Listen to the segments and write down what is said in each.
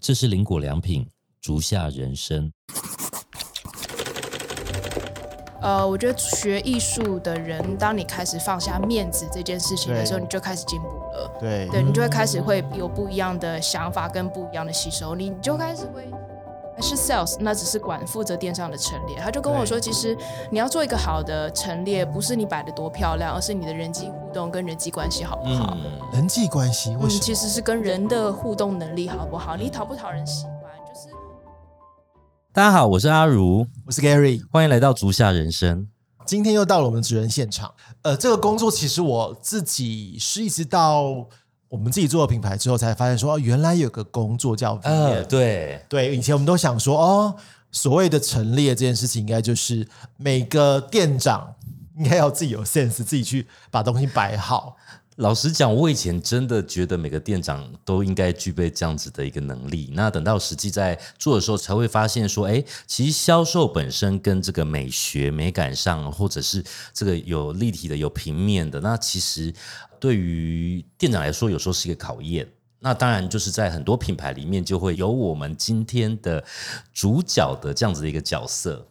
这是林果良品竹下人生。呃，我觉得学艺术的人，当你开始放下面子这件事情的时候，你就开始进步了。对对你就会开始会有不一样的想法跟不一样的吸收，你你就开始会。还是 sales，那只是管负责电商的陈列。他就跟我说，其实你要做一个好的陈列，不是你摆的多漂亮，而是你的人际互动跟人际关系好不好？嗯，人际关系为嗯，其实是跟人的互动能力好不好？你讨不讨人喜欢？就是大家好，我是阿如，我是 Gary，欢迎来到足下人生。今天又到了我们职人现场。呃，这个工作其实我自己是一直到我们自己做了品牌之后，才发现说，哦，原来有个工作叫 VM。呃，对，对，以前我们都想说，哦，所谓的陈列这件事情，应该就是每个店长应该要自己有 sense，自己去把东西摆好。老实讲，我以前真的觉得每个店长都应该具备这样子的一个能力。那等到实际在做的时候，才会发现说，哎，其实销售本身跟这个美学美感上，或者是这个有立体的、有平面的，那其实对于店长来说，有时候是一个考验。那当然，就是在很多品牌里面，就会有我们今天的主角的这样子的一个角色。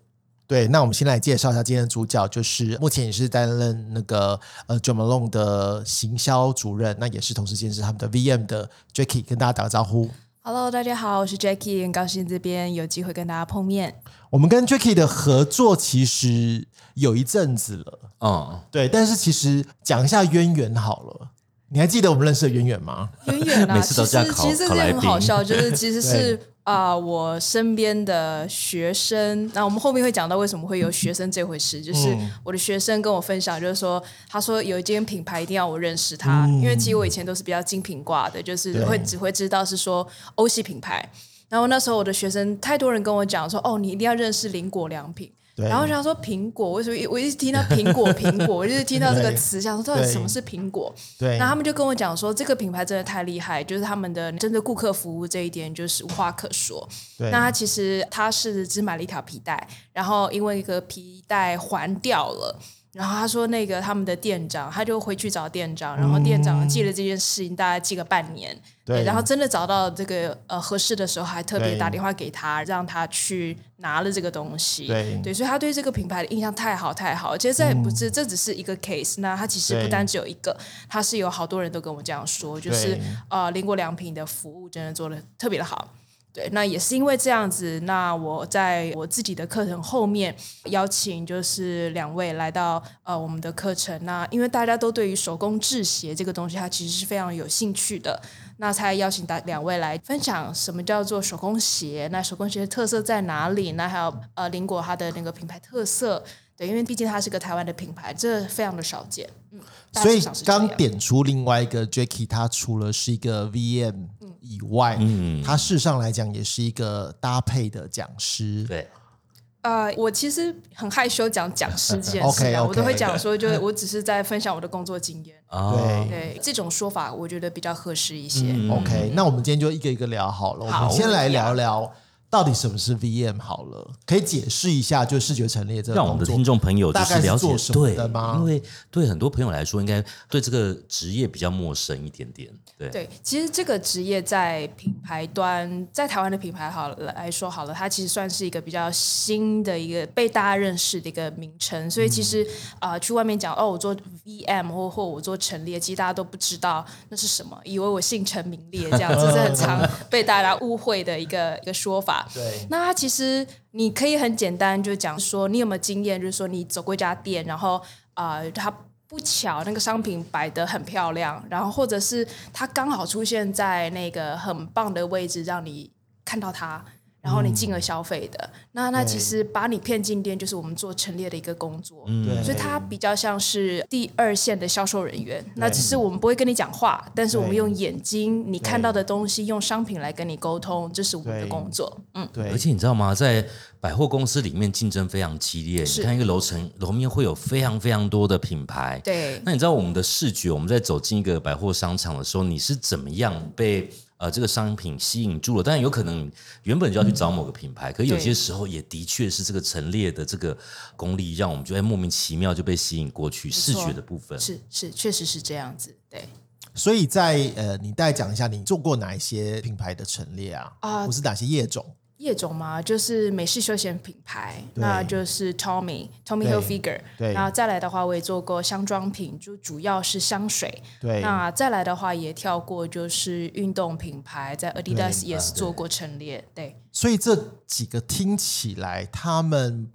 对，那我们先来介绍一下今天的主角，就是目前也是担任那个呃 j o m a l o n 的行销主任，那也是同时兼是他们的 VM 的 Jackie，跟大家打个招呼。Hello，大家好，我是 Jackie，很高兴这边有机会跟大家碰面。我们跟 Jacky 的合作其实有一阵子了，嗯，对，但是其实讲一下渊源好了。你还记得我们认识的渊源吗？渊源啊，每次都其实这样考其实这是考来宾很好笑，就是其实是 啊、我身边的学生，那我们后面会讲到为什么会有学生这回事，就是嗯我的学生跟我分享，就是说他说有一间品牌一定要我认识他，因为其实我以前都是比较精品挂的，就是会只会知道是说欧系品牌。然后那时候我的学生太多人跟我讲说，哦，你一定要认识林果良品。对然后我想说苹果，为什么我一直听到苹果 苹果，我就是听到这个词，想说到底什么是苹果？对，那他们就跟我讲说，这个品牌真的太厉害，就是他们的针对顾客服务这一点就是无话可说。对那他其实他是只买了一条皮带，然后因为一个皮带还掉了。然后他说，那个他们的店长，他就回去找店长，然后店长记了这件事情，大概记个半年。对然后真的找到这个呃合适的时候，还特别打电话给他，让他去拿了这个东西。对对，所以他对这个品牌的印象太好太好，其实这也不是、这只是一个 case，那他其实不单只有一个，他是有好多人都跟我这样说，就是对呃林国良品的服务真的做的特别的好。对，那也是因为这样子，那我在我自己的课程后面邀请就是两位来到呃我们的课程，那因为大家都对于手工制鞋这个东西，它其实是非常有兴趣的，那才邀请大两位来分享什么叫做手工鞋，那手工鞋的特色在哪里？那还有呃林果它的那个品牌特色，对，因为毕竟它是个台湾的品牌，这非常的少见，嗯，所以刚点出另外一个 Jacky，他除了是一个 VM 以外，嗯他事实上来讲也是一个搭配的讲师。对，呃，我其实很害羞讲讲师这件事 我都会讲说，就是我只是在分享我的工作经验。对，对这种说法，我觉得比较合适一些。嗯 OK，那我们今天就一个一个聊好了。我们先来聊聊到底什么是 VM 好了，可以解释一下，就视觉陈列这个让我们的听众朋友就大概是了解做什么对的吗因为对很多朋友来说，应该对这个职业比较陌生一点点。对，对，其实这个职业在品牌端，在台湾的品牌好了来说好了，它其实算是一个比较新的一个被大家认识的一个名称。所以其实啊、呃去外面讲哦，我做 VM 或或我做陈列，其实大家都不知道那是什么，以为我姓陈名列这样，这是很常被大家误会的一个一个说法。对那它其实你可以很简单就讲说，你有没有经验？就是说你走过一家店，然后呃，它不巧那个商品摆得很漂亮，然后或者是它刚好出现在那个很棒的位置，让你看到它。然后你进而消费的，那那其实把你骗进店，就是我们做陈列的一个工作。对，所以它比较像是第二线的销售人员，那只是我们不会跟你讲话，但是我们用眼睛你看到的东西，用商品来跟你沟通，这是我们的工作。嗯，对，而且你知道吗？在百货公司里面竞争非常激烈，是。你看一个楼层楼面会有非常非常多的品牌。对，那你知道我们的视觉，我们在走进一个百货商场的时候，你是怎么样被呃这个商品吸引住了？当然有可能原本就要去找某个品牌，可是有些时候也的确是这个陈列的这个功力，让我们就会莫名其妙就被吸引过去。视觉的部分，是是，确实是这样子。对，所以在呃，你大概讲一下你做过哪一些品牌的陈列啊？啊或是哪些业种？业种嘛，就是美式休闲品牌，那就是 Tommy Tommy Hilfiger。对然后再来的话，我也做过香妆品，就主要是香水。对，那再来的话，也跳过就是运动品牌，在 Adidas 也是做过陈列。对，所以这几个听起来，他们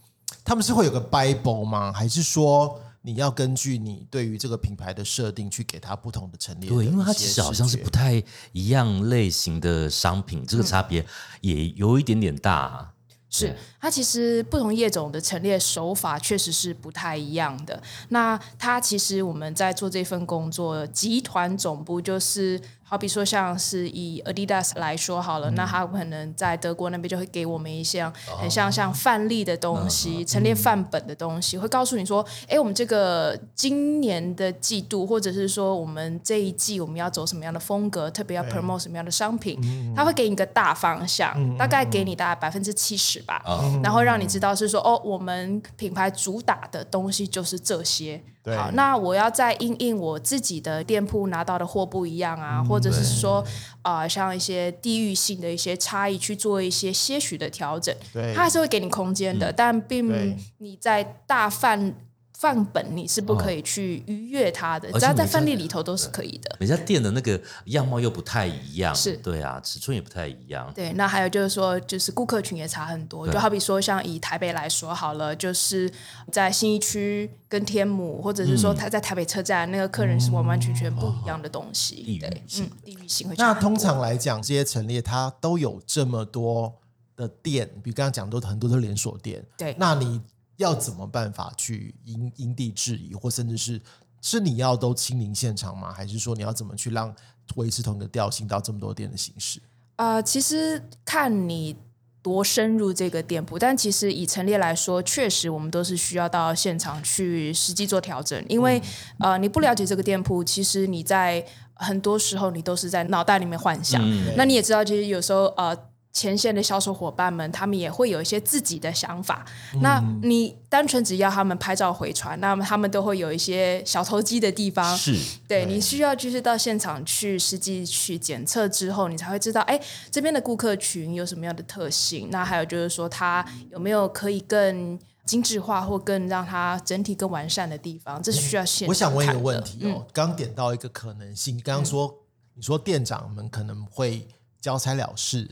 他们是会有个 Bible 吗？还是说你要根据你对于这个品牌的设定去给它不同的陈列的对？因为它其实好像是不太一样类型的商品，这个差别也有一点点大。是它其实不同业种的陈列手法确实是不太一样的。那它其实我们在做这份工作，集团总部就是好比说像是以 Adidas 来说好了，那他可能在德国那边就会给我们一些很像像范例的东西，陈列范本的东西，会告诉你说，哎，我们这个今年的季度，或者是说我们这一季我们要走什么样的风格，特别要 promote 什么样的商品，它会给你一个大方向，大概给你大概百分之七十吧。然后让你知道是说哦，我们品牌主打的东西就是这些。对。好，那我要再印印我自己的店铺拿到的货不一样啊，或者是说啊、呃像一些地域性的一些差异去做一些些许的调整。对。它还是会给你空间的，但并你在大范范本你是不可以去逾越它的，只要在范例里头都是可以的。每家店的那个样貌又不太一样，是对啊，尺寸也不太一样。对，那还有就是说，就是顾客群也差很多。就好比说，像以台北来说好了，就是在新一区跟天母，或者是说他在台北车站，那个客人是完完全全不一样的东西。地域对，性嗯，地域性会那。通常来讲，这些陈列它都有这么多的店，比如刚刚讲都很多都是连锁店。对那你要怎么办法去因因地制宜，或甚至是是你要都亲临现场吗？还是说你要怎么去让维持同一个调性到这么多店的形式？呃，其实看你多深入这个店铺，但其实以陈列来说，确实我们都是需要到现场去实际做调整，因为、呃，你不了解这个店铺，其实你在很多时候你都是在脑袋里面幻想。那你也知道，其实有时候呃。前线的销售伙伴们，他们也会有一些自己的想法。那你单纯只要他们拍照回传，那么他们都会有一些小投机的地方。是，对你需要就是到现场去实际去检测之后，你才会知道，哎，这边的顾客群有什么样的特性。那还有就是说，它有没有可以更精致化或更让它整体更完善的地方，这是需要现场我想问一个问题哦，刚刚点到一个可能性，刚刚说、你说店长们可能会交差了事，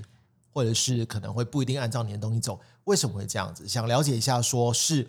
或者是可能会不一定按照你的东西走，为什么会这样子？想了解一下，说是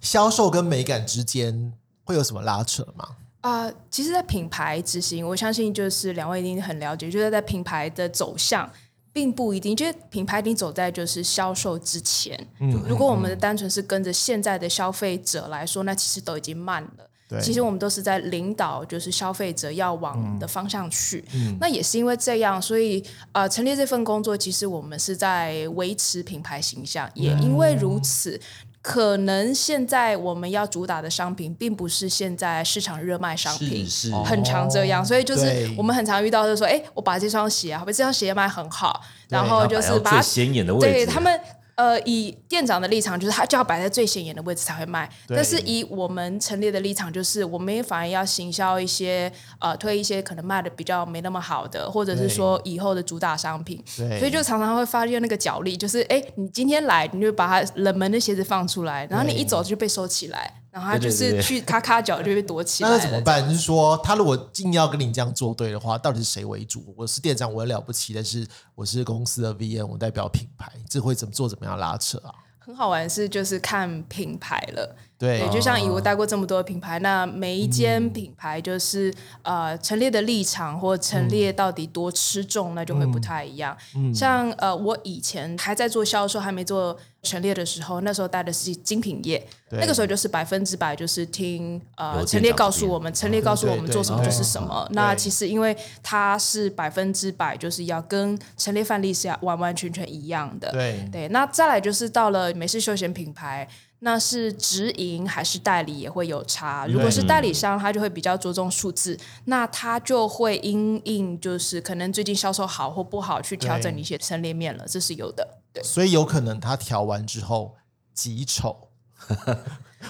销售跟美感之间会有什么拉扯吗？啊、其实，在品牌执行，我相信就是两位一定很了解，就是在品牌的走向，并不一定，就是品牌一定走在就是销售之前。嗯如果我们单纯是跟着现在的消费者来说，那其实都已经慢了。对其实我们都是在领导，就是消费者要往的方向去。嗯那也是因为这样，所以呃，成立这份工作，其实我们是在维持品牌形象。也因为如此，可能现在我们要主打的商品，并不是现在市场热卖商品，是是很常这样。所以就是我们很常遇到，就是说，哎，我把这双鞋啊，好比这双鞋卖很好，然后就是把它显眼的位置，对他们。呃，以店长的立场，就是他就要摆在最显眼的位置才会卖。但是以我们陈列的立场，就是我们也反而要行销一些呃，推一些可能卖的比较没那么好的，或者是说以后的主打商品。所以就常常会发现那个角力，就是哎，你今天来，你就把它冷门的鞋子放出来，然后你一走就被收起来，然后他就是去咔咔脚就被躲起来那怎么办？就是说，他如果硬要跟你这样作对的话，到底是谁为主？我是店长，我很了不起，但是我是公司的 VM，我代表品牌，这会怎么做？怎么样拉扯啊？很好玩是就是看品牌了。对。对，就像以我带过这么多品牌，那每一间品牌就是、呃陈列的立场或陈列到底多吃重，那就会不太一样。像呃我以前还在做销售，还没做陈列的时候，那时候带的是精品业，那个时候就是百分之百就是听呃店陈列告诉我们，陈列告诉我们做什么就是什么。那其实因为它是百分之百就是要跟陈列范例是要完完全全一样的。对。对，那再来就是到了美式休闲品牌，那是直营还是代理也会有差。如果是代理商，他就会比较着重数字，那他就会因应就是可能最近销售好或不好去调整对一些陈列面了，这是有的。对，所以有可能他调完之后极丑，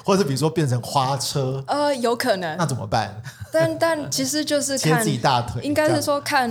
或者比如说变成花车，呃，有可能那，怎么办？但但其实就是 看自己大腿，应该是说看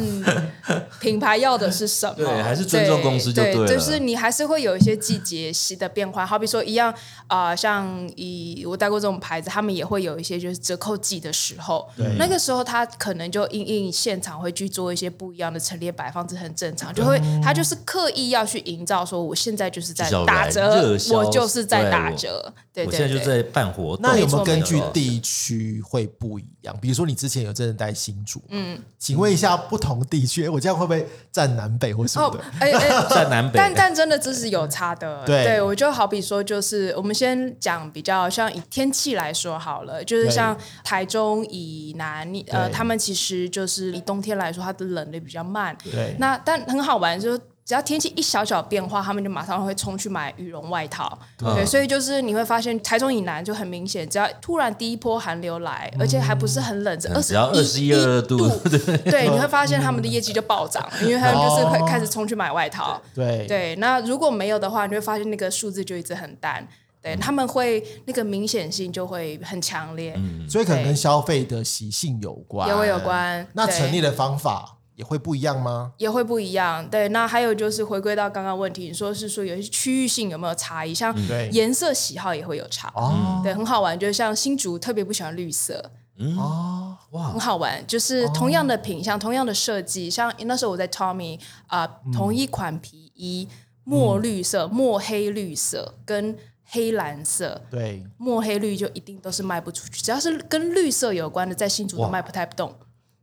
品牌要的是什么，对还是尊重公司就对就是你还是会有一些季节性的变化，好比说一样啊、像以我带过这种牌子，他们也会有一些就是折扣季的时候，那个时候他可能就因应现场会去做一些不一样的陈列摆放，这很正常，就会他就是刻意要去营造说我现在就是在打折我就是在打折，对对对。现在办活动，那有没有根据地区会不一样？比如说你之前有真的带新竹，嗯，请问一下不同地区，诶我这样会不会占南北或什么哦的？，哎哎，占南北，但但真的这是有差的，对我就好比说，就是我们先讲比较像以天气来说好了，就是像台中以南，呃，他们其实就是以冬天来说，它的冷的比较慢。对那但很好玩，就是只要天气一小小变化，他们就马上会冲去买羽绒外套。对，所以就是你会发现台中以南就很明显，只要突然第一波寒流来，而且还不是很冷，只二十嗯只要21 22度。对，你会发现他们的业绩就暴涨，因为他们就是会开始冲去买外套。对。对，那如果没有的话，你会发现那个数字就一直很淡。嗯。对，他们会那个明显性就会很强烈，所以可能跟消费的习性有关，也会有关对。那成立的方法也会不一样吗？也会不一样。对，那还有就是回归到刚刚问题，你说是说有些区域性有没有差异，像对颜色喜好也会有差。哦对，很好玩，就像新竹特别不喜欢绿色，哦，很好玩，就是同样的品相、同样的设计，像那时候我在 Tommy 啊、同一款皮衣，墨绿色、墨黑绿色跟黑蓝色，对，墨黑绿就一定都是卖不出去，只要是跟绿色有关的，在新竹都哇卖不太动。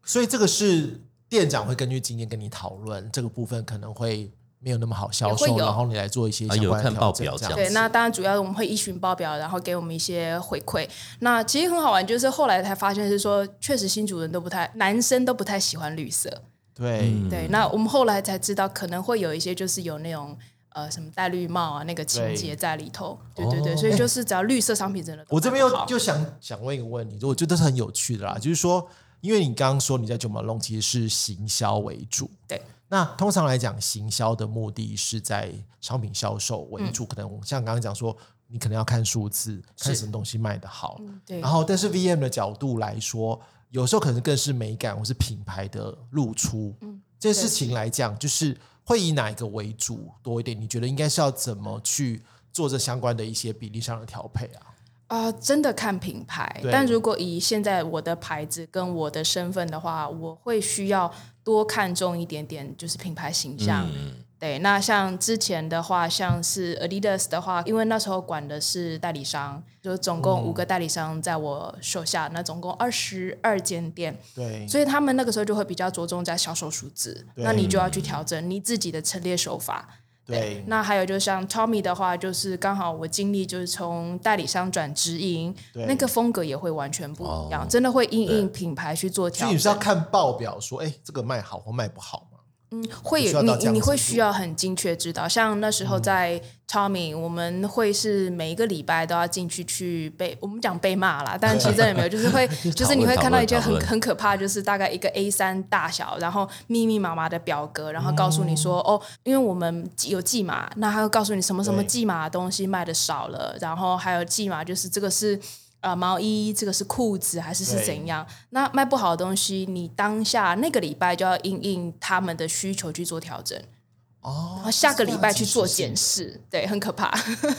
所以这个是店长会根据经验跟你讨论，这个部分可能会没有那么好销售，然后你来做一些啊相关的调有看报整这样。表这样对，那当然主要我们会依循报表，然后给我们一些回馈。那其实很好玩，就是后来才发现是说，确实新主人都不太，男生都不太喜欢绿色。对。对，那我们后来才知道，可能会有一些就是有那种呃什么戴绿帽啊那个情节在里头。对。对对，所以就是只要绿色商品真的都我这边又就想想问一个问题，我觉得是很有趣的啦，就是说，因为你刚刚说你在九马龙其实是行销为主，对。那通常来讲，行销的目的是在商品销售为嗯主，可能像刚刚讲说，你可能要看数字，看什么东西卖得好。对然后，但是 VM 的角度来说，有时候可能更是美感或是品牌的露出。嗯这件事情来讲，就是会以哪一个为主多一点？你觉得应该是要怎么去做这相关的一些比例上的调配啊？啊、真的看品牌。但如果以现在我的牌子跟我的身份的话，我会需要多看重一点点，就是品牌形象。嗯对，那像之前的话，像是 Adidas 的话，因为那时候管的是代理商，就总共五个代理商在我手下，那总共二十二间店，对，所以他们那个时候就会比较着重在销售数字，那你就要去调整你自己的陈列手法。对，那还有就像 Tommy 的话，就是刚好我经历就是从代理商转直营，对。那个风格也会完全不一样，哦。真的会因应品牌去做调整所以你是要。看报表说，哎，这个卖好或卖不好嘛？会有你你会需要很精确知道，像那时候在 Tommy，、我们会是每一个礼拜都要进去去被我们讲被骂啦，但其实真的没有，就是会 就是你会看到一件很很可怕，就是大概一个 A 三大小，然后密密麻麻的表格，然后告诉你说、哦，因为我们有寄码，那他会告诉你什么什么对寄码的东西卖的少了，然后还有寄码就是这个是。呃，毛衣这个是裤子还是是怎样？那卖不好的东西，你当下那个礼拜就要因应他们的需求去做调整，哦然后下个礼拜去做检检视，对，很可怕。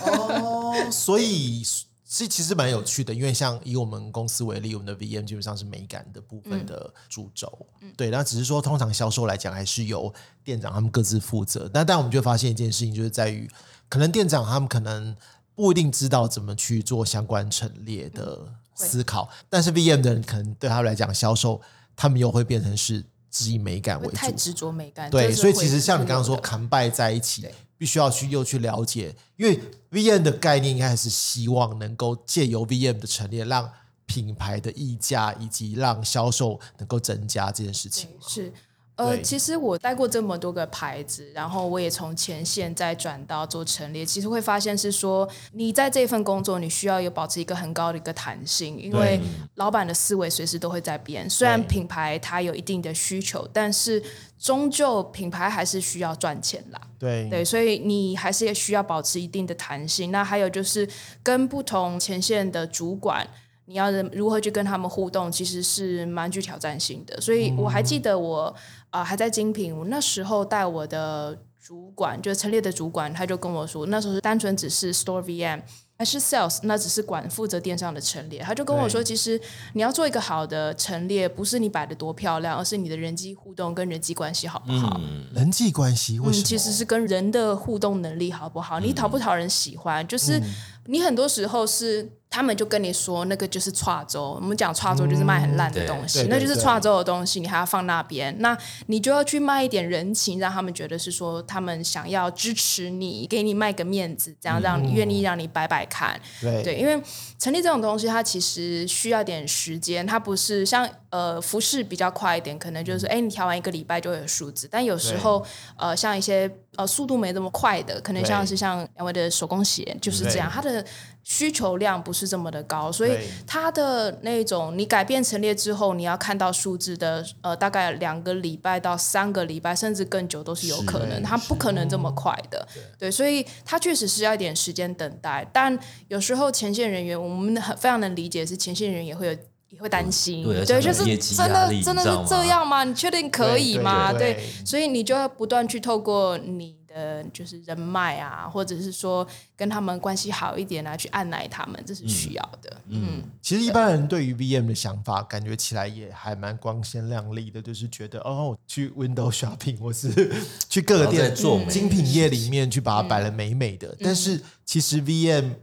哦，所以这其实蛮有趣的，因为像以我们公司为例，我们的 VM 基本上是美感的部分的主轴，对，那只是说通常销售来讲，还是由店长他们各自负责。但但我们就会发现一件事情，就是在于可能店长他们可能不一定知道怎么去做相关陈列的思考，但是 VM 的人可能对他们来讲，销售他们又会变成是只以美感为主，太执着美感，对，所以其实像你刚刚说扛拜在一起，必须要去又去了解，因为 VM 的概念应该还是希望能够借由 VM 的陈列，让品牌的溢价以及让销售能够增加这件事情。是呃，其实我带过这么多个牌子，然后我也从前线再转到做陈列，其实会发现是说，你在这份工作，你需要有保持一个很高的一个弹性，因为老板的思维随时都会在变。虽然品牌它有一定的需求，但是终究品牌还是需要赚钱啦。对对，所以你还是也需要保持一定的弹性。那还有就是跟不同前线的主管，你要如何去跟他们互动，其实是蛮具挑战性的。所以我还记得我啊、呃还在精品，我那时候带我的主管，就是陈列的主管，他就跟我说，那时候是单纯只是 Store VM。还是 sales，那只是管负责电商的陈列。他就跟我说，其实你要做一个好的陈列，不是你摆的多漂亮，而是你的人际互动跟人际关系好不好。人际关系为什么？嗯，其实是跟人的互动能力好不好，你讨不讨人喜欢，就是你很多时候是他们就跟你说那个就是跨州，我们讲跨州就是卖很烂的东西，那就是跨州的东西，你还要放那边，那你就要去卖一点人情，让他们觉得是说他们想要支持你，给你卖个面子，这样让你愿意让你摆摆看，对。对，因为成立这种东西，它其实需要点时间，它不是像呃服饰比较快一点，可能就是哎、你调完一个礼拜就会有数字，但有时候呃像一些呃速度没那么快的，可能像是像两位的手工鞋就是这样，它的需求量不是这么的高，所以对它的那种你改变陈列之后，你要看到数字的呃大概两个礼拜到三个礼拜，甚至更久都是有可能，是它不可能这么快的。对，所以它确实是要一点时间等待，但有时候前线人员，我们很非常能理解，是前线人员也会有。也会担心，对对，就是真的真的是这样吗？你确定可以吗？对所以你就要不断去透过你的就是人脉啊，或者是说跟他们关系好一点啊，去按奶他们，这是需要的。嗯，其实一般人对于 VM 的想法，感觉起来也还蛮光鲜亮丽的，就是觉得哦，去 Window Shopping 或是 去各个店做精品业里面去把它摆的美美的。但是其实 VM，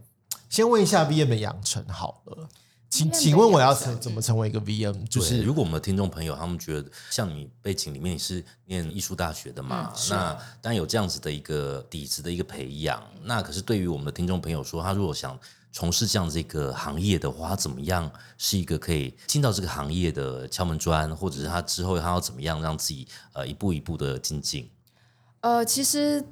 先问一下 VM 的养成好了，请请问我要成成怎么成为一个 VM？就就是是如果我们的听众朋友他们觉得像你背景里面你是念艺术大学的嘛，那当然有这样子的一个底子的一个培养。那可是对于我们的听众朋友说，他如果想从事这样子一个行业的话，他怎么样是一个可以进到这个行业的敲门砖，或者是他之后他要怎么样让自己呃一步一步的精进？呃，其实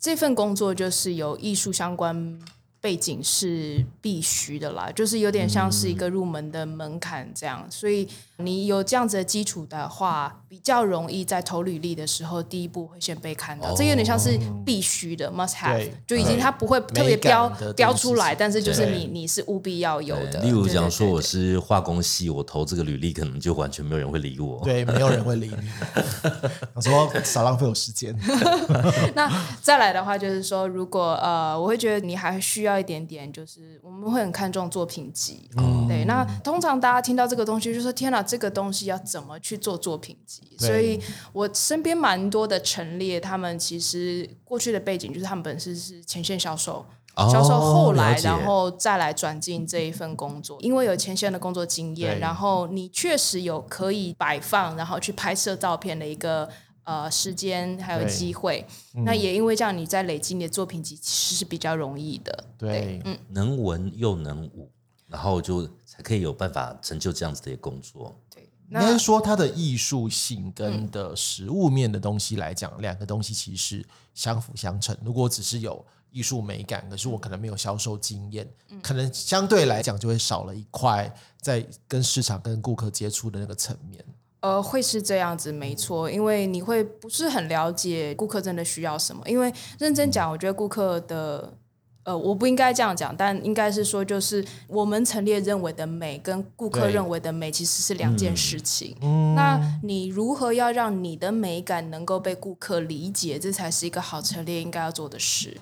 这份工作就是有艺术相关背景是必须的啦，就是有点像是一个入门的门槛这样，所以你有这样子的基础的话，比较容易在投履历的时候，第一步会先被看到。这有点像是必须的 must have，就已经它不会特别标标出来但是就是你你是务必要有的。例如讲说我。是化工系，我投这个履历可能就完全没有人会理我。对，没有人会理你。我说少浪费我时间。那再来的话，就是说，如果呃，我会觉得你还需要一点点，就是我们会很看重作品集。对，那通常大家听到这个东西，就说天哪，这个东西要怎么去做作品集？对所以我身边蛮多的陈列，他们其实过去的背景就是他们本身是前线销售。哦销售后来，然后再来转进这一份工作，因为有前线的工作经验，然后你确实有可以摆放，然后去拍摄照片的一个呃时间还有机会。那也因为这样，你在累积你的作品集其实是比较容易的。对，嗯，能文又能武，然后就才可以有办法成就这样子的一个工作。对。应该说它的艺术性跟的实物面的东西来讲，两个东西其实是相辅相成。如果只是有艺术美感，可是我可能没有销售经验，可能相对来讲就会少了一块在跟市场、跟顾客接触的那个层面。呃，会是这样子，没错，因为你会不是很了解顾客真的需要什么。因为认真讲，我觉得顾客的，呃，我不应该这样讲，但应该是说，就是我们陈列认为的美跟顾客认为的美其实是两件事情。那你如何要让你的美感能够被顾客理解，这才是一个好陈列应该要做的事。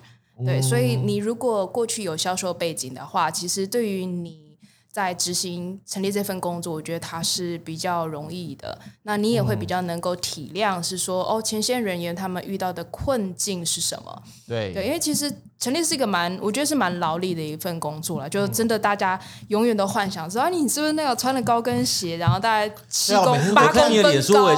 对，所以你如果过去有销售背景的话，其实对于你在执行陈列这份工作，我觉得它是比较容易的。那你也会比较能够体谅，是说、哦，前线人员他们遇到的困境是什么？对对，因为其实陈列是一个蛮，我觉得是蛮劳力的一份工作了。就真的大家永远都幻想说，啊，你是不是那个穿了高跟鞋，然后大概七公八公分高，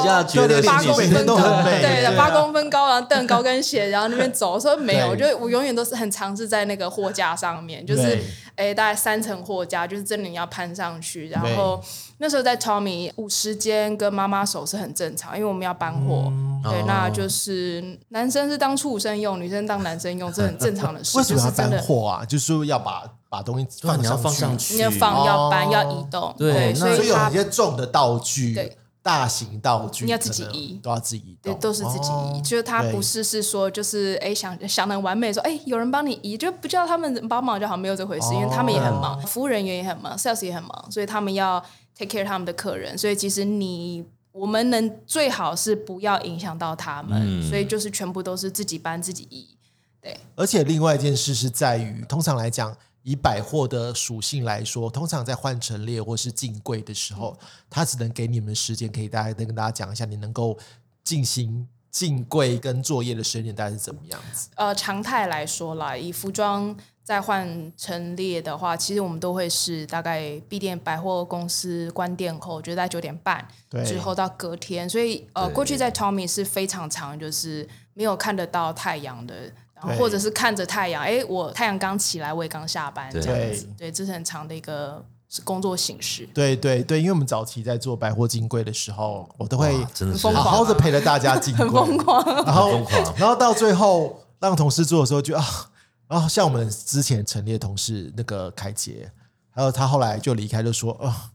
八公分高，对的，八公分高，然后蹬高跟鞋，然后那边走。我说没有，我觉得我永远都是很尝试在那个货架上面，就是对哎，大概三层货架，就是真的你要攀上去。然后那时候在 Tommy 五时间跟妈妈手是很正常，因为我们要搬货，对，那就是男生是当畜生用，女生当男生用，这很正常的事。为什么要搬货啊？就是说要把把东西放你要放上去，你要放要搬哦要移动，对所以有一些重的道具对。大型道具你要自己移都要自己移，对都是自己移，哦就是他不是是说就是哎想想的完美说哎有人帮你移，就不叫他们帮忙就好，没有这回事，因为他们也很忙，服务人员也很忙，sales 也很忙，所以他们要 take care 他们的客人，所以其实你。我们能最好是不要影响到他们，所以就是全部都是自己搬自己移。而且另外一件事是在于，通常来讲，以百货的属性来说，通常在换陈列或是进柜的时候，它只能给你们时间，可以大概跟大家讲一下，你能够进行进柜跟作业的时间大概是怎么样子？呃，常态来说啦，以服装再换陈列的话，其实我们都会是大概闭店百货公司关店后，就在九点半对之后到隔天，所以呃，过去在 Tommy 是非常长，就是没有看得到太阳的。然后或者是看着太阳，哎，我太阳刚起来，我也刚下班，这对样子，对，这是很长的一个工作形式。对对对，因为我们早期在做百货金柜的时候，我都会好好的陪着大家进柜，很疯狂，然后然后到最后让同事做的时候就啊，然后像我们之前陈列同事那个凯杰，还有他后来就离开，就说啊，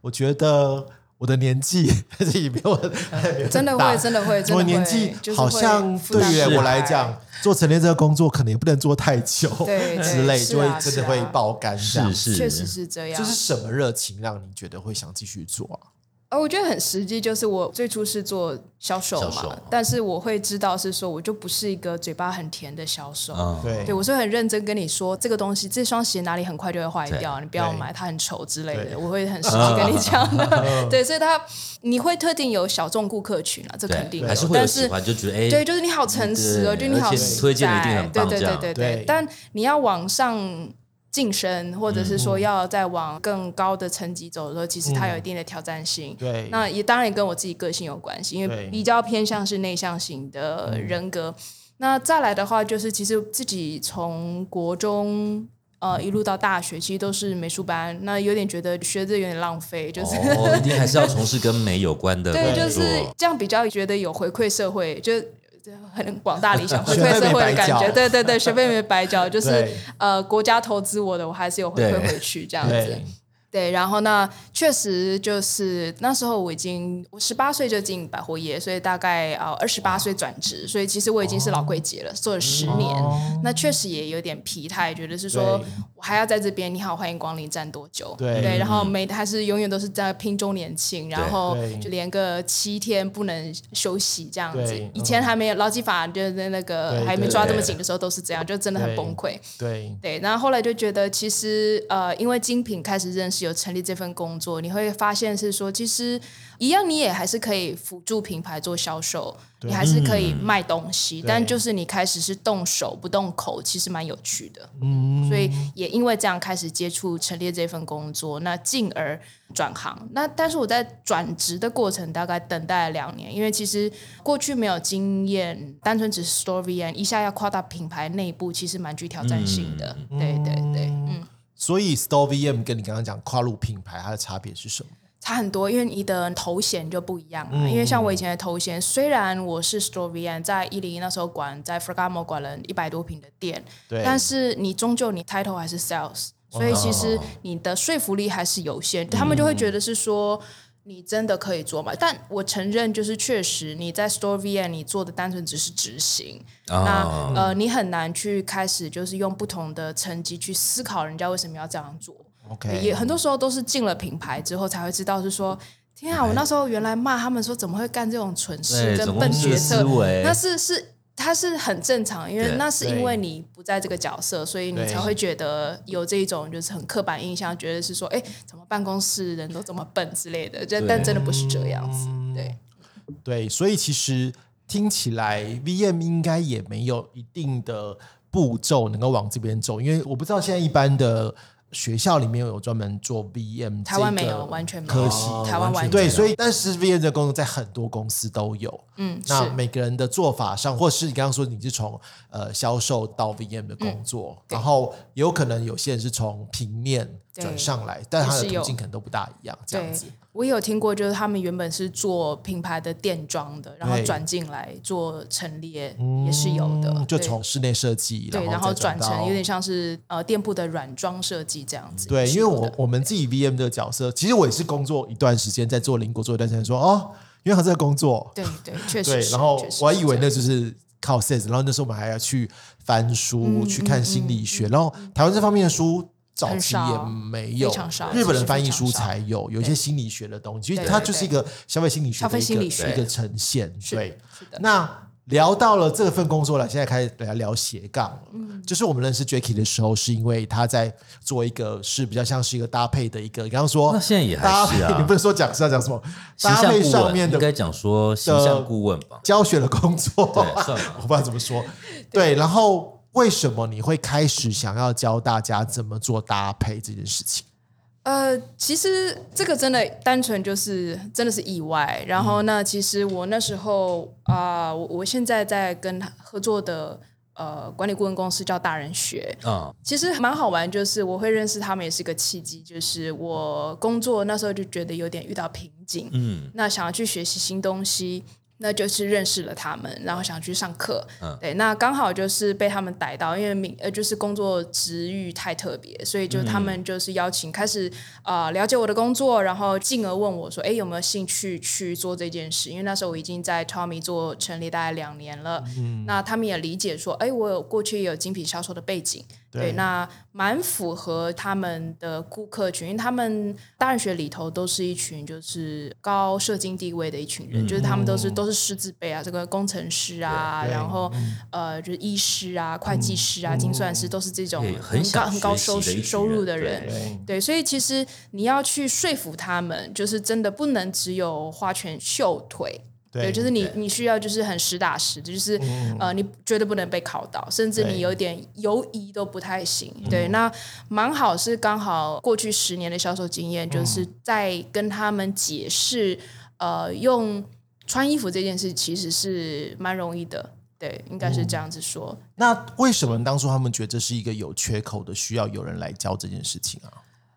我觉得我的年纪 也没有很没有真的大会，真的会，真我年纪好像对于我来来讲，做陈列这个工作可能也不能做太久，之类，就会真的会爆肝是。是，确实是这样。就是什么热情让你觉得会想继续做啊？呃，我觉得很实际，就是我最初是做销售嘛，售但是我会知道是说，我就不是一个嘴巴很甜的销售。嗯，对对，我是很认真跟你说，这个东西，这双鞋哪里很快就会坏掉，你不要对买，它很丑之类的，我会很实际跟你 讲的。对，所以他你会特定有小众顾客群啊，这肯定，有，还是会有但是喜欢，就觉得哎，对，就是你好诚实哦，就你好推荐一定在对对很棒对对对对。但你要往上晋升，或者是嗯说要再往更高的层级走的时候，其实它有一定的挑战性。对，那也当然也跟我自己个性有关系，因为比较偏向是内向型的人格。那再来的话，就是其实自己从国中呃一路到大学，其实都是美术班，那有点觉得学这有点浪费，就是、哦，一定还是要从事跟美有关的 对，就是这样比较觉得有回馈社会，就很广大理想，回馈社会的感觉。对对对，学费没白交，就是呃国家投资我的，我还是有回馈回去这样子对。然后呢，确实就是那时候我已经我十八岁就进百货业，所以大概啊二十八岁转职，所以其实我已经是老柜姐了，做了十年。哦那确实也有点疲态，觉得是说我还要在这边，你好，欢迎光临，站多久？对然后每还是永远都是在拼周年庆，然后就连个七天不能休息这样子。以前还没有劳基法，就是那个还没抓这么紧的时候都是这样，就真的很崩溃。对对，然后后来就觉得，其实呃，因为精品开始认识有成立这份工作，你会发现是说，其实一样你也还是可以辅助品牌做销售，你还是可以卖东西，但就是你开始是动手不动口，其实蛮有趣的。嗯，所以也因为这样开始接触陈列这份工作，那进而转行。那但是我在转职的过程大概等待了两年，因为其实过去没有经验，单纯只是 story and 一下要跨到品牌内部，其实蛮具挑战性的。对对对，嗯。所以 Store VM 跟你刚刚讲跨入品牌，它的差别是什么？差很多，因为你的头衔就不一样嗯啊。因为像我以前的头衔，虽然我是 Store VM，在一零一那时候管在 Ferragamo 管了一百多平的店，对，但是你终究你 title 还是 sales，所以其实你的说服力还是有限，他们就会觉得是说。你真的可以做吗？但我承认，就是确实你在 Store VM 你做的单纯只是执行，啊。那呃你很难去开始就是用不同的层级去思考人家为什么要这样做。OK，也很多时候都是进了品牌之后才会知道，是说天啊，我那时候原来骂他们说怎么会干这种蠢事笨决策。思，维？那是是它是很正常，因为那是因为你不在这个角色，所以你才会觉得有这一种就是很刻板印象，觉得是说，哎，怎么办公室人都这么笨之类的，就但真的不是这样子，对。对，所以其实听起来 VM 应该也没有一定的步骤能够往这边走，因为我不知道现在一般的学校里面有专门做 VM，台湾这个没有完全没有。科系。哦台湾完全对，所以但是 VM 的工作在很多公司都有。嗯那每个人的做法上，或是你刚刚说你是从呃销售到 VM 的工作，对。然后有可能有些人是从平面转上来，但他的途径可能都不大一样，这样子。，我也有听过，就是他们原本是做品牌的店装的，然后转进来做陈列，也是有的嗯，就从室内设计，对，然后后转成有点像是呃店铺的软装设计这样子。对，因为我我们自己 VM 这个角色，其实我也是工作一段时间，在做邻国做一段时间，说哦，因为他在工作，对对，确实，是。然后我还以为那就是靠 sales，然后那时候我们还要去翻书、嗯去看心理学，然后台湾这方面的书。早期也没有日本人翻译书才有，有一些心理学的东西，其实它就是一个消费心理学的一个一个呈现。对，那聊到了这份工作了，现在开始来聊斜杠了。嗯。就是我们认识 Jacky 的时候，是因为他在做一个是比较像是一个搭配的一个，你刚刚说那现在也还搭配，是啊。你不能说讲是要讲什么？搭配上面的应该讲说形象顾问吧？教学的工作，对 我不知道怎么说。对，然后为什么你会开始想要教大家怎么做搭配这件事情？呃，其实这个真的单纯就是真的是意外。然后那，其实我那时候啊、我我现在在跟合作的呃管理顾问公司叫大人学，啊，其实蛮好玩，就是我会认识他们也是个契机，就是我工作那时候就觉得有点遇到瓶颈，嗯，那想要去学习新东西，那就是认识了他们，然后想去上课，嗯。对，那刚好就是被他们逮到，因为名呃就是工作职域太特别，所以就他们就是邀请开始啊、呃了解我的工作，然后进而问我说，哎有没有兴趣去做这件事？因为那时候我已经在 Tommy 做成立大概两年了，嗯。那他们也理解说，哎我有过去也有精品销售的背景，对，那蛮符合他们的顾客群，因为他们大人学里头都是一群就是高社经地位的一群人，就是他们都是都是师资辈啊，这个工程师啊，然后呃就是医师啊、会计师啊、精算师都是这种很高很高收收入的人。对，对，所以其实你要去说服他们，就是真的不能只有花拳绣腿，对就是你你需要就是很实打实的，就是、呃，你绝对不能被考到，甚至你有点犹疑都不太行。对，那蛮好是刚好过去十年的销售经验，就是在跟他们解释，呃，用穿衣服这件事其实是蛮容易的。对，应该是这样子说。那为什么当初他们觉得这是一个有缺口的，需要有人来教这件事情啊？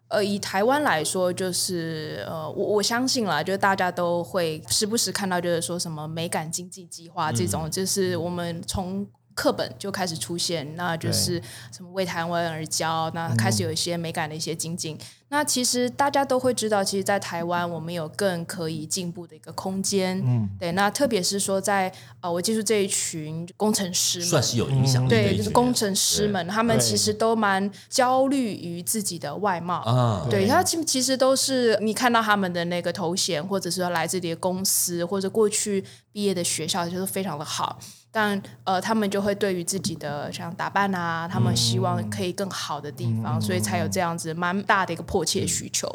呃，以台湾来说，就是呃，我我相信啦，就是大家都会时不时看到，就是说什么美感经济计划这种，就是我们从课本就开始出现，那就是什么为台湾而教，那开始有一些美感的一些精进。那其实大家都会知道，其实，在台湾我们有更可以进步的一个空间。嗯，对，那特别是说在呃，我接触这一群工程师们，算是有影响力的对，就是工程师们，他们其实都蛮焦虑于自己的外貌。啊，对，他其其实都是你看到他们的那个头衔，或者是说来自己的公司，或者过去毕业的学校，就是非常的好。但呃，他们就会对于自己的像打扮啊，他们希望可以更好的地方，所以才有这样子蛮大的一个迫切需求。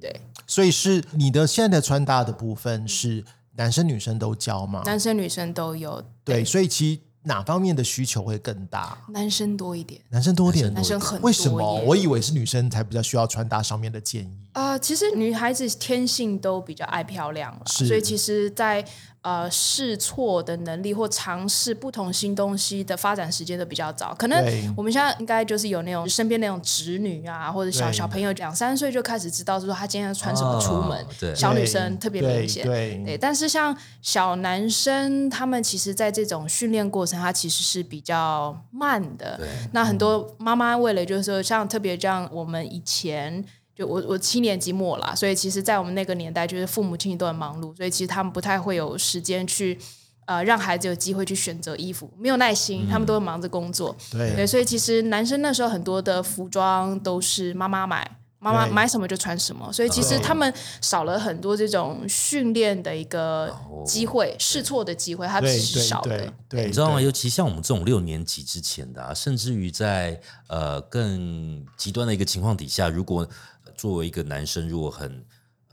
对，所以是你的现在的穿搭的部分是男生女生都教吗？男生女生都有，对，所以其实哪方面的需求会更大？男生多一点。男生多一点，男生很多为什么？我以为是女生才比较需要穿搭上面的建议。啊、其实女孩子天性都比较爱漂亮了，所以其实在，呃试错的能力或尝试不同新东西的发展时间都比较早。可能我们现在应该就是有那种身边那种侄女啊，或者小小朋友两三岁就开始知道说他今天要穿什么出门，哦对小女生特别明显。对对，但是像小男生，他们其实在这种训练过程，他其实是比较慢的。对那很多妈妈为了就是说，像特别像我们以前。就我我七年级末了，所以其实，在我们那个年代，就是父母亲都很忙碌，所以其实他们不太会有时间去呃让孩子有机会去选择衣服，没有耐心，他们都会忙着工作。对对，所以其实男生那时候很多的服装都是妈妈买，妈妈买什么就穿什么，所以其实他们少了很多这种训练的一个机会，试错的机会，他对其实对少的对。对，你知道吗？尤其像我们这种六年级之前的、啊，甚至于在呃更极端的一个情况底下，如果呃作为一个男生，如果很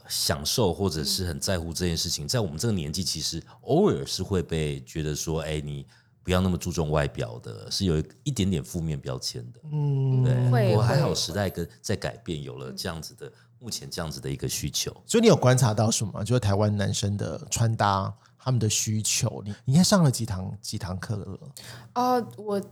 享受或者是很在乎这件事情，在我们这个年纪，其实偶尔是会被觉得说，哎，你。不要那么注重外表的，是有一点点负面标签的。嗯，对，会我还好，时代跟在改变，有了这样子的目前这样子的一个需求。所以你有观察到什么？就是台湾男生的穿搭，他们的需求，你你应该上了几堂几堂课了？哦，我我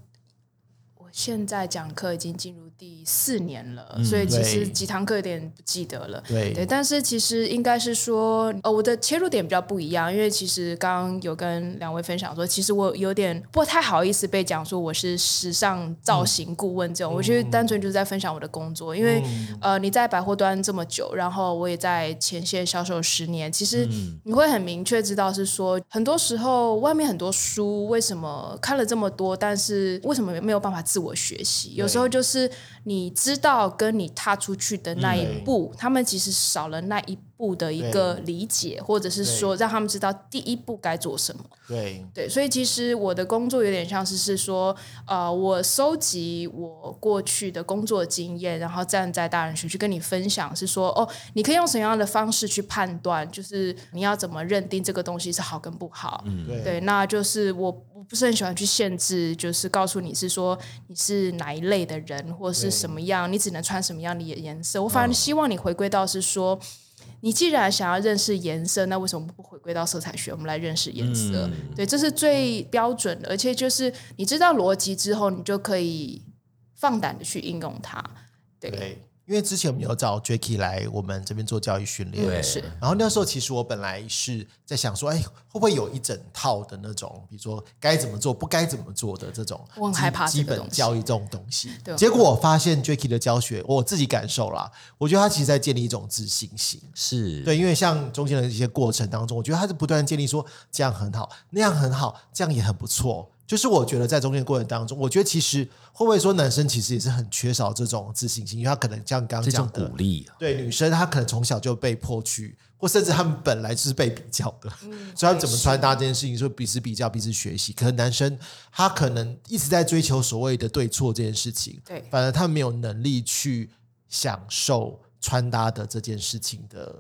现在讲课已经进入第四年了，嗯所以其实几堂课有点不记得了。对。对，但是其实应该是说，呃，我的切入点比较不一样，因为其实刚刚有跟两位分享说，其实我有点不太好意思被讲说我是时尚造型顾问这种，我其实单纯就是在分享我的工作，因为、呃你在百货端这么久，然后我也在前线销售十年，其实你会很明确知道是说，很多时候外面很多书为什么看了这么多，但是为什么没有办法自我学习？有时候就是你知道跟你踏出去的那一步，他们其实少了那一步的一个理解，或者是说让他们知道第一步该做什么。对，对，所以其实我的工作有点像是是说，呃，我收集我过去的工作经验，然后站在大人学去跟你分享，是说，哦，你可以用什么样的方式去判断，就是你要怎么认定这个东西是好跟不好。对对，那就是我我不是很喜欢去限制，就是告诉你是说你是哪一类的人，或是什么样，你只能穿什么样的颜色。我反而希望你回归到是说。你既然想要认识颜色，那为什么不回归到色彩学？我们来认识颜色，对，这是最标准的，而且就是你知道逻辑之后，你就可以放胆的去应用它。对，对，因为之前我们有找 Jacky 来我们这边做教育训练，对是然后那时候其实我本来是在想说，哎，会不会有一整套的那种，比如说该怎么做、不该怎么做的这种基，我很害怕这基本教育这种东西对。结果我发现 Jacky 的教学，我自己感受啦，我觉得他其实在建立一种自信心。是，对，因为像中间的一些过程当中，我觉得他是不断建立说这样很好，那样很好，这样也很不错。就是我觉得在中间的过程当中，我觉得其实会不会说男生其实也是很缺少这种自信心，因为他可能像刚刚这种讲的鼓，励啊，对女生她可能从小就被迫去，或甚至他们本来就是被比较的，所以他们怎么穿搭这件事情，说彼此比较、彼此学习。可能男生他可能一直在追求所谓的对错这件事情，对反而他没有能力去享受穿搭的这件事情的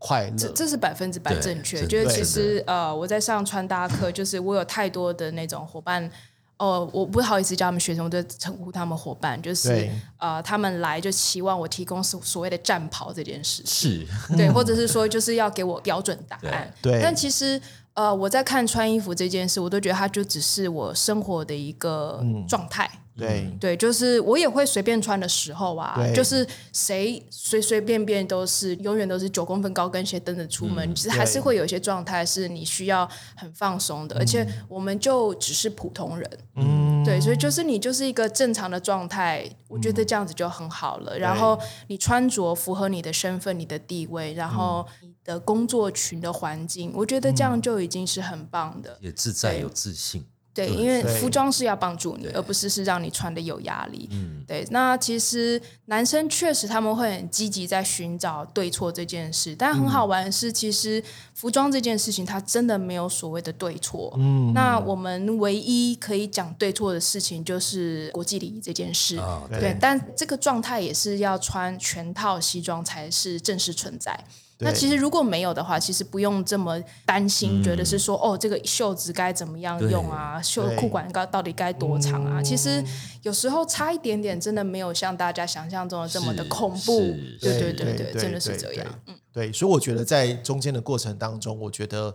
快乐。这这是百分之百正确。真就是其实呃，我在上穿搭课，就是我有太多的那种伙伴。哦，我不好意思叫他们学生，我就称呼他们伙伴，就是对呃，他们来就期望我提供所所谓的战袍这件事情。是 对，或者是说就是要给我标准答案。对对但其实呃，我在看穿衣服这件事，我都觉得它就只是我生活的一个状态。对。对，就是我也会随便穿的时候啊，就是谁随随便便都是永远都是九公分高跟鞋蹬着出门，其实还是会有一些状态是你需要很放松的，而且我们就只是普通人，嗯，对，所以就是你就是一个正常的状态，我觉得这样子就很好了。然后你穿着符合你的身份、你的地位，然后你的工作群的环境，我觉得这样就已经是很棒的。也自在有自信，对，因为服装是要帮助你，而不是是让你穿的有压力。嗯，对。那其实男生确实他们会很积极在寻找对错这件事，但很好玩的是，其实服装这件事情它真的没有所谓的对错。嗯，那我们唯一可以讲对错的事情就是国际礼仪这件事。对，但这个状态也是要穿全套西装才是正式存在。那其实如果没有的话，其实不用这么担心，觉得是说哦，这个袖子该怎么样用啊，袖对。裤管该到底该多长啊？其实有时候差一点点，真的没有像大家想象中的这么的恐怖。是对对对对真的是这样。嗯，对，所以我觉得在中间的过程当中，我觉得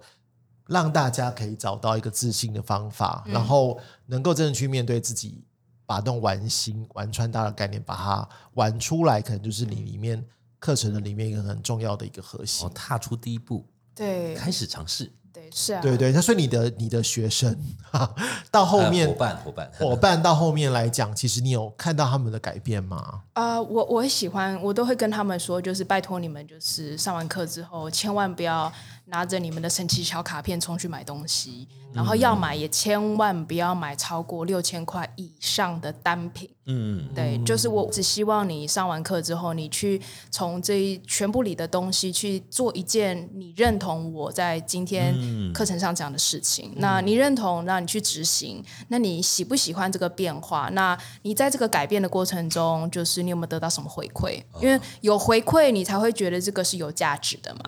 让大家可以找到一个自信的方法，然后能够真的去面对自己，把那种玩心、玩穿搭的概念把它玩出来，可能就是你里面课程的里面一个很重要的一个核心哦，。踏出第一步，对开始尝试，对是啊，对对，那所以你的你的学生 到后面呃伙伴伙伴 伙伴到后面来讲，其实你有看到他们的改变吗？啊、我我喜欢，我都会跟他们说，就是拜托你们，就是上完课之后，千万不要拿着你们的神奇小卡片冲去买东西，然后要买也千万不要买超过六千块以上的单品。嗯，对，就是我只希望你上完课之后，你去从这一全部里的东西去做一件你认同我在今天课程上讲的事情。那你认同，那你去执行。那你喜不喜欢这个变化？那你在这个改变的过程中，就是你有没有得到什么回馈？因为有回馈，你才会觉得这个是有价值的嘛。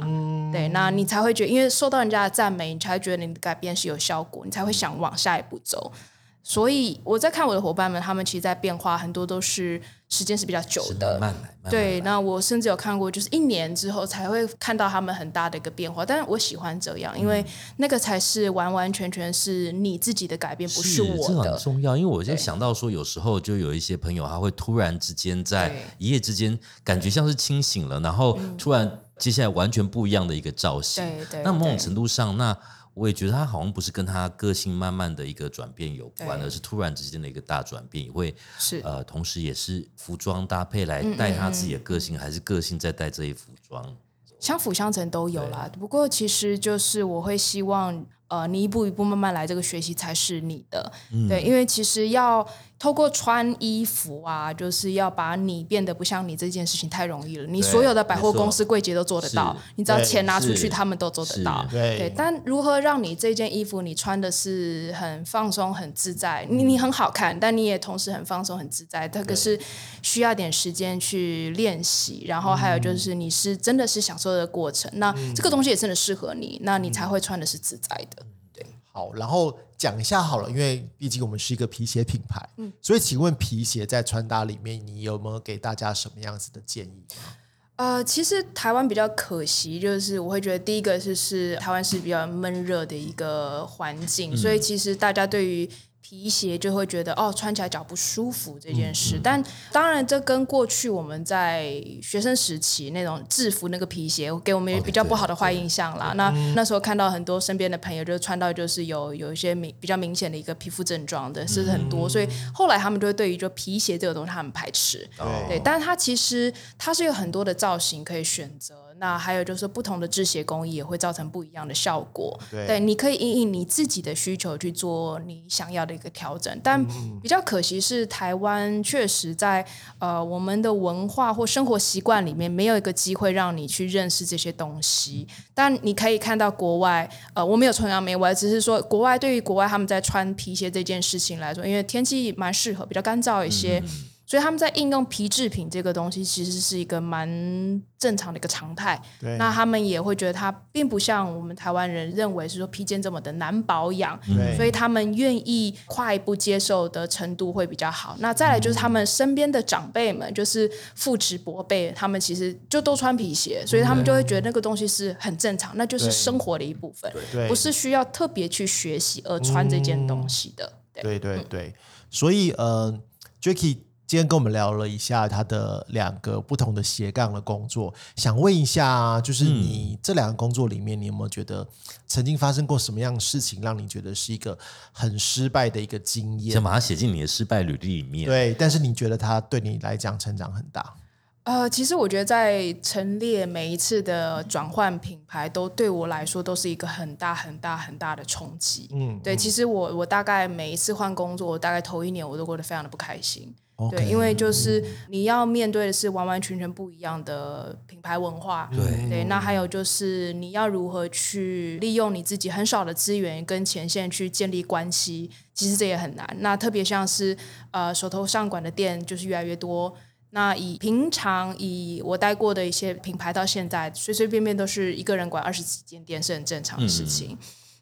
对，那你才会觉得，因为受到人家的赞美，你才会觉得你的改变是有效果，你才会想往下一步走。所以我在看我的伙伴们，他们其实在变化，很多都是时间是比较久的。慢慢来，慢慢对，那我甚至有看过，就是一年之后才会看到他们很大的一个变化。但是我喜欢这样，因为那个才是完完全全是你自己的改变，不是我这很的。重要，因为我就对想到说，有时候就有一些朋友，他会突然之间在一夜之间，感觉像是清醒了，然后突然接下来完全不一样的一个造型。对对那某种程度上，那我也觉得他好像不是跟他个性慢慢的一个转变有关，而是突然之间的一个大转变，也会是呃，同时也是服装搭配来带他自己的个性，还是个性在带这一服装。相辅相成都有啦。不过其实就是我会希望，呃，你一步一步慢慢来，这个学习才是你的。嗯对，因为其实要透过穿衣服啊，就是要把你变得不像你这件事情太容易了。你所有的百货公司柜姐都做得到，你只要钱拿出去，他们都做得到。对对，但如何让你这件衣服你穿的是很放松、很自在？你你很好看，但你也同时很放松、很自在。这个是需要点时间去练习，然后还有就是你是真的是享受的过程。那这个东西也真的适合你，那你才会穿的是自在的。好，然后讲一下好了，因为毕竟我们是一个皮鞋品牌，嗯。所以请问皮鞋在穿搭里面，你有没有给大家什么样子的建议？呃，其实台湾比较可惜，就是我会觉得第一个是是台湾是比较闷热的一个环境，所以其实大家对于皮鞋就会觉得哦，穿起来脚不舒服这件事。但当然，这跟过去我们在学生时期那种制服那个皮鞋，给我们比较不好的坏印象啦。那那时候看到很多身边的朋友就穿到就是有有一些明比较明显的一个皮肤症状的是很多，所以后来他们就会对于就皮鞋这个东西他们排斥。对，但是它其实它是有很多的造型可以选择，那还有就是不同的制鞋工艺也会造成不一样的效果。对你可以因应你自己的需求去做你想要的一个调整，但比较可惜是台湾确实在呃我们的文化或生活习惯里面没有一个机会让你去认识这些东西。但你可以看到国外，呃，我没有崇洋媚外，只是说国外对于国外他们在穿皮鞋这件事情来说，因为天气蛮适合，比较干燥一些。所以他们在应用皮制品这个东西，其实是一个蛮正常的一个常态。对那他们也会觉得它并不像我们台湾人认为是说披肩这么的难保养，对所以他们愿意跨一步接受的程度会比较好。那再来就是他们身边的长辈们，就是父执伯辈，他们其实就都穿皮鞋，所以他们就会觉得那个东西是很正常，那就是生活的一部分，对不是需要特别去学习而穿这件东西的。对。对对对，所以呃，Jacky 今天跟我们聊了一下他的两个不同的斜杠的工作，想问一下，就是你这两个工作里面，你有没有觉得曾经发生过什么样的事情，让你觉得是一个很失败的一个经验想？把它写进你的失败履历里面。对，但是你觉得它对你来讲成长很大？呃，其实我觉得在陈列每一次的转换品牌，都对我来说都是一个很大很大很大的冲击。嗯，对，其实我我大概每一次换工作，我大概头一年我都过得非常的不开心。对，因为就是你要面对的是完完全全不一样的品牌文化。对对，那还有就是你要如何去利用你自己很少的资源跟前线去建立关系，其实这也很难。那特别像是呃手头上管的店就是越来越多。那以平常以我待过的一些品牌到现在，随随便便都是一个人管二十几间店是很正常的事情。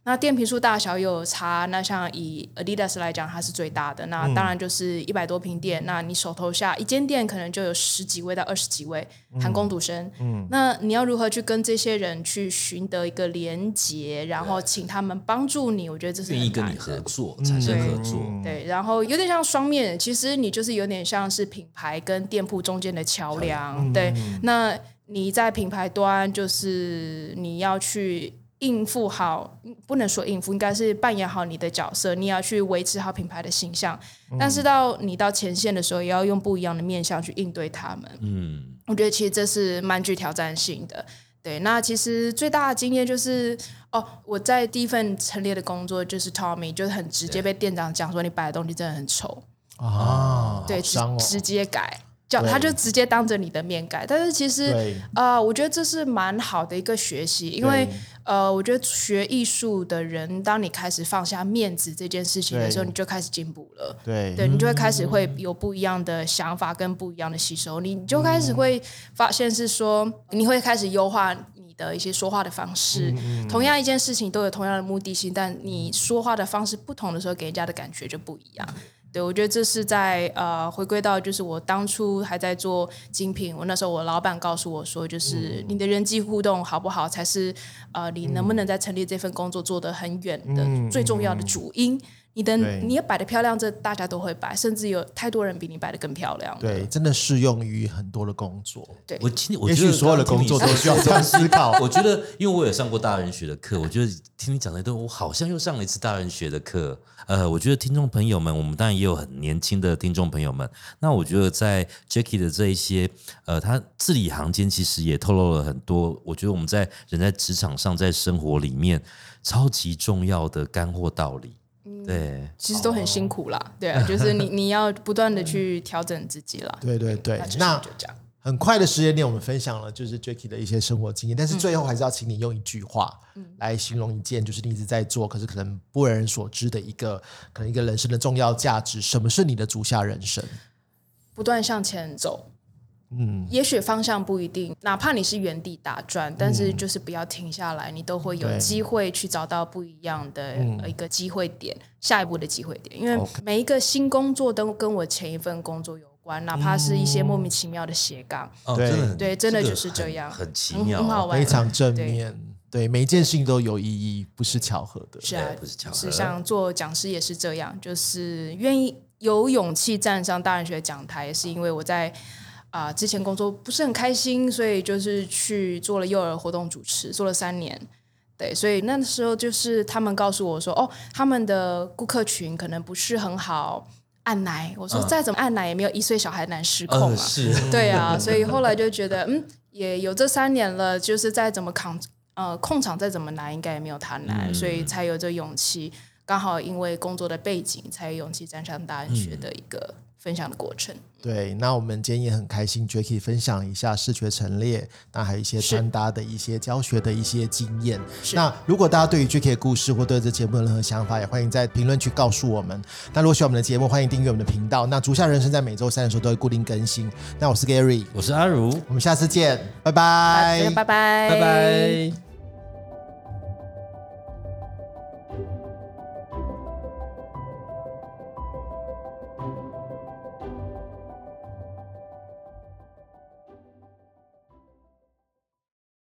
那店平数大小又有差，那像以 Adidas 来讲，它是最大的，那当然就是一百多平店，那你手头下一间店可能就有十几位到二十几位，含工读生。嗯，那你要如何去跟这些人去寻得一个连结，然后请他们帮助你？我觉得这是很愿意跟你合作，产生合作。对，然后有点像双面，其实你就是有点像是品牌跟店铺中间的桥梁。对，那你在品牌端，就是你要去应付好，不能说应付，应该是扮演好你的角色，你要去维持好品牌的形象。但是到你到前线的时候，也要用不一样的面向去应对他们。嗯，我觉得其实这是蛮具挑战性的。对，那其实最大的经验就是，哦，我在第一份陈列的工作就是 Tommy，就是很直接被店长讲说你摆的东西真的很丑，啊，对，直接改，叫他就直接当着你的面改。但是其实对，呃，我觉得这是蛮好的一个学习，因为呃，我觉得学艺术的人，当你开始放下面子这件事情的时候，你就开始进步了。对对你就会开始会有不一样的想法跟不一样的吸收，你就开始会发现是说，你会开始优化你的一些说话的方式。同样一件事情都有同样的目的性，但你说话的方式不同的时候，给人家的感觉就不一样。对，我觉得这是在呃回归到就是我当初还在做精品，我那时候我老板告诉我说，就是你的人际互动好不好，才是呃你能不能在成立这份工作做得很远的最重要的主因。你的你要摆的漂亮，这大家都会摆，甚至有太多人比你摆的更漂亮。对，真的适用于很多的工作。对，我今我也许所有的工作都需要这样思考。我觉得，因为我有上过大人学的课，我觉得听你讲的都，我好像又上了一次大人学的课。呃，我觉得听众朋友们，我们当然也有很年轻的听众朋友们。那我觉得在 Jackie 的这一些，呃，他字里行间其实也透露了很多。我觉得我们在人在职场上，在生活里面超级重要的干货道理。对，其实都很辛苦啦，对啊，就是你 你要不断的去调整自己啦。对对对，那很快的时间点，我们分享了就是 Jackie 的一些生活经验，但是最后还是要请你用一句话来形容一件就是你一直在做，可是可能不为人所知的一个可能一个人生的重要价值。什么是你的足下人生？不断向前走。嗯，也许方向不一定，哪怕你是原地打转，但是就是不要停下来，你都会有机会去找到不一样的一个机会点，下一步的机会点。因为每一个新工作都跟我前一份工作有关，哪怕是一些莫名其妙的斜杠，对。对，真的就是这样，很奇妙，很好玩，非常正面。对，每一件事情都有意义，不是巧合的，是啊，不是巧合。是像做讲师也是这样，就是愿意有勇气站上大人学讲台，也是因为我在。啊，之前工作不是很开心，所以就是去做了幼儿活动主持，做了三年。对，所以那时候就是他们告诉我说，哦，他们的顾客群可能不是很好按奶。我说再怎么按奶也没有一岁小孩难失控啊。是，对啊，所以后来就觉得，嗯，也有这三年了，就是再怎么扛，呃，控场再怎么难，应该也没有他难，所以才有这勇气。刚好因为工作的背景，才有勇气站上大学的一个。分享的过程，对，那我们今天也很开心，Jacky 分享一下视觉陈列，那还有一些穿搭的一些教学的一些经验。那如果大家对于 Jacky 的故事或对这节目有任何想法，也欢迎在评论区告诉我们。那如果喜欢我们的节目，欢迎订阅我们的频道。那足下人生在每周三的时候都会固定更新。那我是 Gary，我是阿如，我们下次见，拜拜，拜拜，拜拜。